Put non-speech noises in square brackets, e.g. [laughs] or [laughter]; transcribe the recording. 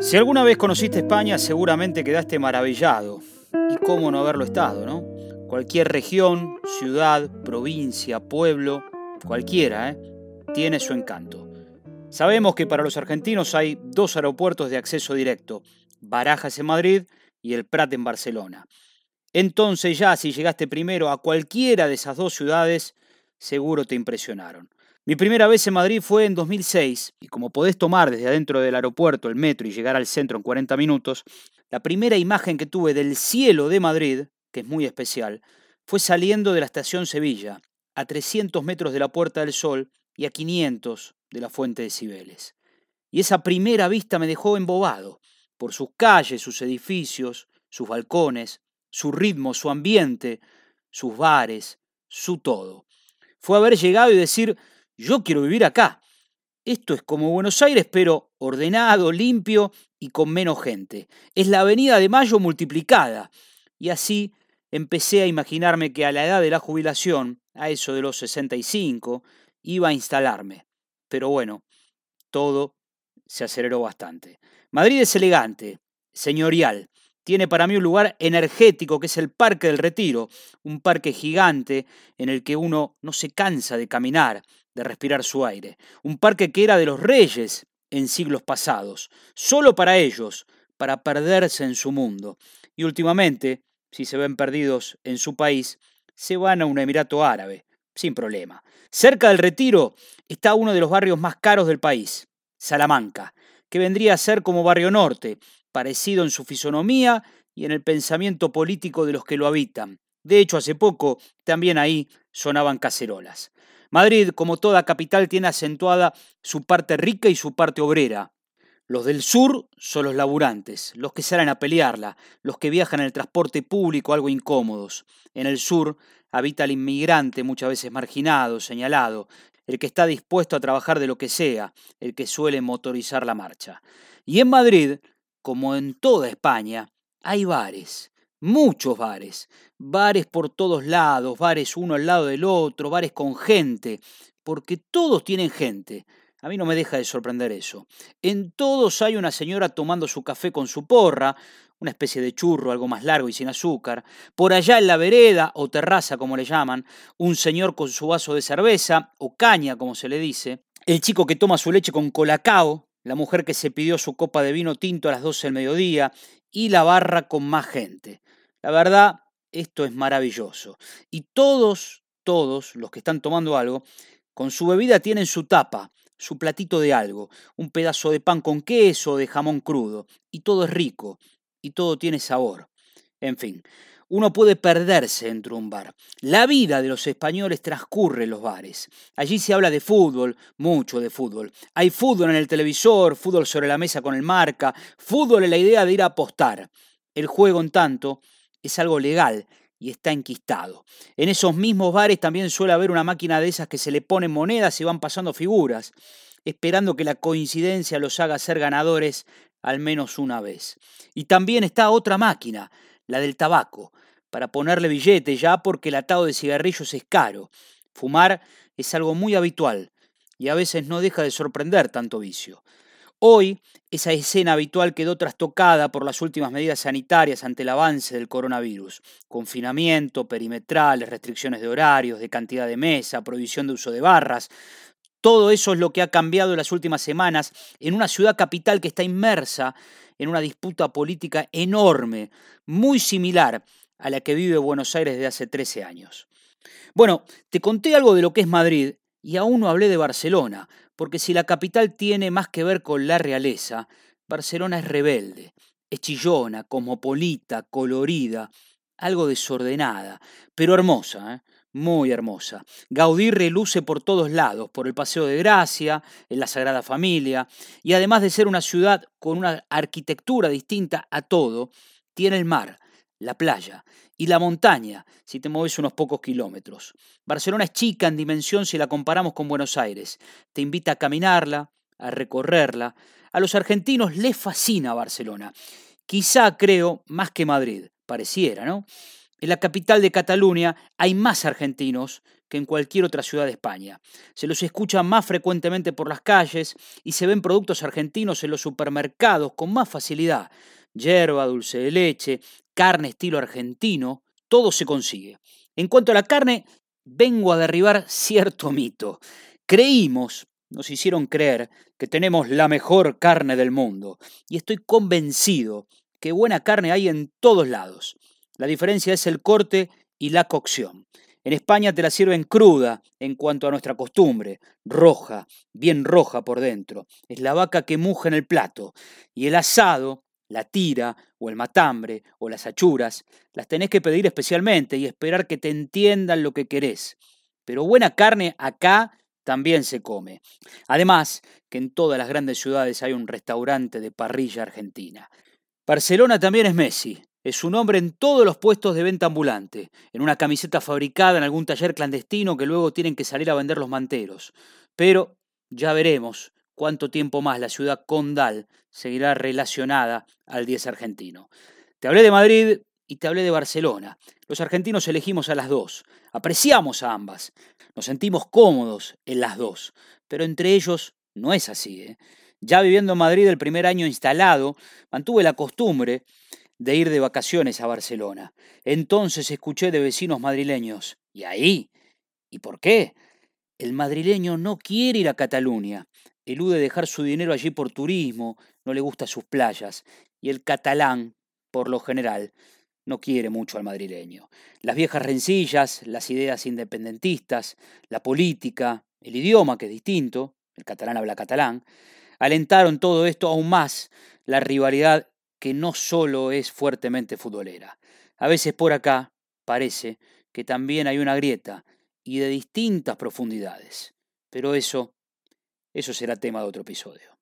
Si alguna vez conociste España, seguramente quedaste maravillado. Y cómo no haberlo estado, ¿no? Cualquier región, ciudad, provincia, pueblo, cualquiera, ¿eh? tiene su encanto. Sabemos que para los argentinos hay dos aeropuertos de acceso directo, Barajas en Madrid y el Prat en Barcelona. Entonces ya si llegaste primero a cualquiera de esas dos ciudades, seguro te impresionaron. Mi primera vez en Madrid fue en 2006 y como podés tomar desde adentro del aeropuerto el metro y llegar al centro en 40 minutos, la primera imagen que tuve del cielo de Madrid, que es muy especial, fue saliendo de la estación Sevilla, a 300 metros de la Puerta del Sol y a 500 de la Fuente de Cibeles. Y esa primera vista me dejó embobado por sus calles, sus edificios, sus balcones, su ritmo, su ambiente, sus bares, su todo. Fue haber llegado y decir, yo quiero vivir acá. Esto es como Buenos Aires, pero ordenado, limpio y con menos gente. Es la Avenida de Mayo multiplicada. Y así empecé a imaginarme que a la edad de la jubilación, a eso de los 65, iba a instalarme. Pero bueno, todo se aceleró bastante. Madrid es elegante, señorial. Tiene para mí un lugar energético que es el Parque del Retiro, un parque gigante en el que uno no se cansa de caminar, de respirar su aire. Un parque que era de los reyes en siglos pasados, solo para ellos, para perderse en su mundo. Y últimamente, si se ven perdidos en su país, se van a un Emirato Árabe, sin problema. Cerca del retiro está uno de los barrios más caros del país, Salamanca, que vendría a ser como Barrio Norte, parecido en su fisonomía y en el pensamiento político de los que lo habitan. De hecho, hace poco también ahí sonaban cacerolas. Madrid, como toda capital, tiene acentuada su parte rica y su parte obrera. Los del sur son los laburantes, los que salen a pelearla, los que viajan en el transporte público algo incómodos. En el sur habita el inmigrante muchas veces marginado, señalado, el que está dispuesto a trabajar de lo que sea, el que suele motorizar la marcha. Y en Madrid, como en toda España, hay bares, muchos bares, bares por todos lados, bares uno al lado del otro, bares con gente, porque todos tienen gente. A mí no me deja de sorprender eso. En todos hay una señora tomando su café con su porra, una especie de churro, algo más largo y sin azúcar. Por allá en la vereda, o terraza como le llaman, un señor con su vaso de cerveza, o caña como se le dice. El chico que toma su leche con colacao, la mujer que se pidió su copa de vino tinto a las 12 del mediodía, y la barra con más gente. La verdad, esto es maravilloso. Y todos, todos los que están tomando algo, con su bebida tienen su tapa, su platito de algo, un pedazo de pan con queso, de jamón crudo, y todo es rico, y todo tiene sabor. En fin, uno puede perderse dentro de un bar. La vida de los españoles transcurre en los bares. Allí se habla de fútbol, mucho de fútbol. Hay fútbol en el televisor, fútbol sobre la mesa con el marca, fútbol en la idea de ir a apostar. El juego, en tanto, es algo legal y está enquistado. En esos mismos bares también suele haber una máquina de esas que se le ponen monedas y van pasando figuras, esperando que la coincidencia los haga ser ganadores al menos una vez. Y también está otra máquina, la del tabaco, para ponerle billete ya porque el atado de cigarrillos es caro. Fumar es algo muy habitual y a veces no deja de sorprender tanto vicio. Hoy, esa escena habitual quedó trastocada por las últimas medidas sanitarias ante el avance del coronavirus. Confinamiento, perimetrales, restricciones de horarios, de cantidad de mesa, prohibición de uso de barras. Todo eso es lo que ha cambiado en las últimas semanas en una ciudad capital que está inmersa en una disputa política enorme, muy similar a la que vive Buenos Aires desde hace 13 años. Bueno, te conté algo de lo que es Madrid y aún no hablé de Barcelona, porque si la capital tiene más que ver con la realeza, Barcelona es rebelde, es chillona, cosmopolita, colorida, algo desordenada, pero hermosa, ¿eh? muy hermosa. Gaudí reluce por todos lados, por el Paseo de Gracia, en la Sagrada Familia, y además de ser una ciudad con una arquitectura distinta a todo, tiene el mar, la playa y la montaña, si te mueves unos pocos kilómetros. Barcelona es chica en dimensión si la comparamos con Buenos Aires. Te invita a caminarla, a recorrerla. A los argentinos les fascina Barcelona. Quizá, creo, más que Madrid, pareciera, ¿no? En la capital de Cataluña hay más argentinos que en cualquier otra ciudad de España. Se los escucha más frecuentemente por las calles y se ven productos argentinos en los supermercados con más facilidad. Yerba, dulce de leche, carne estilo argentino, todo se consigue. En cuanto a la carne, vengo a derribar [laughs] cierto mito. Creímos, nos hicieron creer que tenemos la mejor carne del mundo y estoy convencido que buena carne hay en todos lados. La diferencia es el corte y la cocción. En España te la sirven cruda en cuanto a nuestra costumbre, roja, bien roja por dentro. Es la vaca que muja en el plato. Y el asado, la tira o el matambre o las achuras, las tenés que pedir especialmente y esperar que te entiendan lo que querés. Pero buena carne acá también se come. Además, que en todas las grandes ciudades hay un restaurante de parrilla argentina. Barcelona también es Messi. Es un hombre en todos los puestos de venta ambulante, en una camiseta fabricada en algún taller clandestino que luego tienen que salir a vender los manteros. Pero ya veremos cuánto tiempo más la ciudad condal seguirá relacionada al 10 argentino. Te hablé de Madrid y te hablé de Barcelona. Los argentinos elegimos a las dos, apreciamos a ambas, nos sentimos cómodos en las dos, pero entre ellos no es así. ¿eh? Ya viviendo en Madrid el primer año instalado, mantuve la costumbre de ir de vacaciones a Barcelona. Entonces escuché de vecinos madrileños, ¿y ahí? ¿Y por qué? El madrileño no quiere ir a Cataluña, elude dejar su dinero allí por turismo, no le gusta sus playas, y el catalán, por lo general, no quiere mucho al madrileño. Las viejas rencillas, las ideas independentistas, la política, el idioma, que es distinto, el catalán habla catalán, alentaron todo esto aún más la rivalidad que no solo es fuertemente futbolera. A veces por acá parece que también hay una grieta y de distintas profundidades. Pero eso, eso será tema de otro episodio.